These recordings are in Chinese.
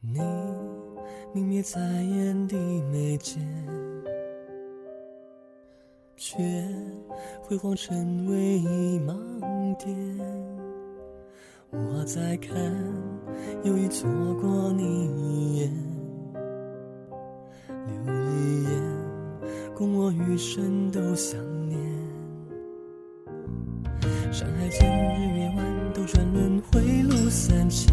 你明灭在眼底眉间，却辉煌成唯一盲点。我在看，又已错过你一眼，留一眼，供我余生都想念。山海间，日月弯，斗转轮回路三千。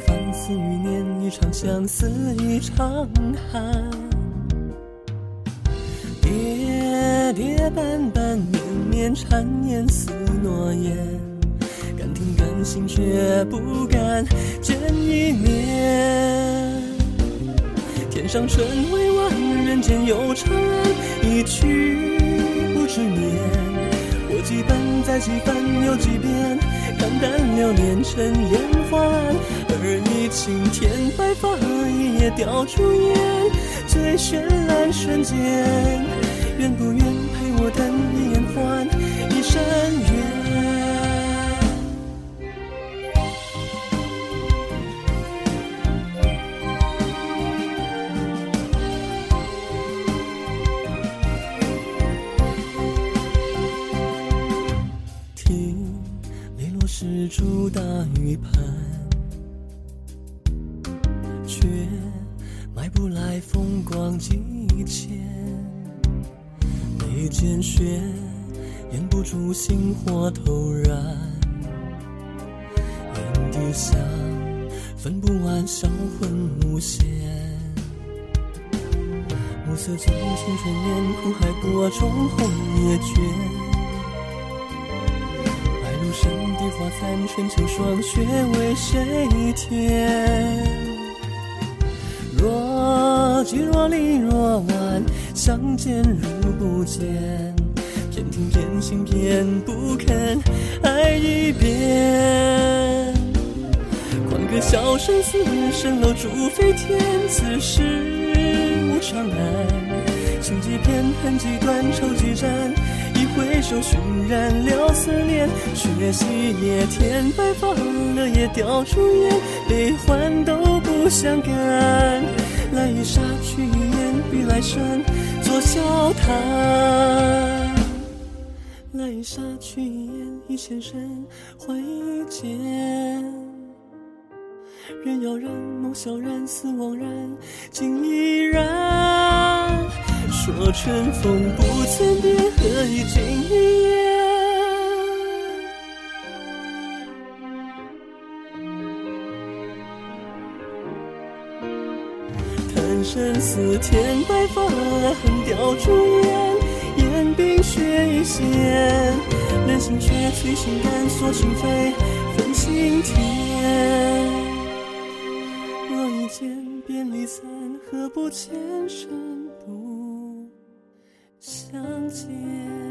桃花翻似余年，一场相思一场寒。跌跌绊绊，绵绵缠绵似诺言，敢听敢信却不敢见一面。天上春未晚，人间有长安，一去不知年。过几番再几番又几遍，淡流年成烟花，而你青天白发一夜吊烛烟，最绚烂瞬间，愿不出大雨盘，却买不来风光几千。眉间雪，掩不住星火透燃。眼底香，分不完销魂无限。暮色中青春年，苦海波中红叶卷。白露山地花残，春秋霜雪为谁添？若即若离若晚，相见如不见。偏听偏信偏不肯爱一遍。狂歌笑声似蜃楼烛飞天，此事无常难。情几片，恨几段，愁几盏。一回首，熏染了思念。雪夕夜天，白发了也吊烛烟，悲欢都不相干。来一刹，去一眼，与来生做笑谈。来一刹，去一眼，一前身，换一剑。人要然，梦萧然，思惘然，情依然。春风不曾变，何以今一言？叹生死天白发，恨吊烛烟，烟冰雪一线，人心却催心肝，锁心扉，分心田。若一见便离散，何不前生相见？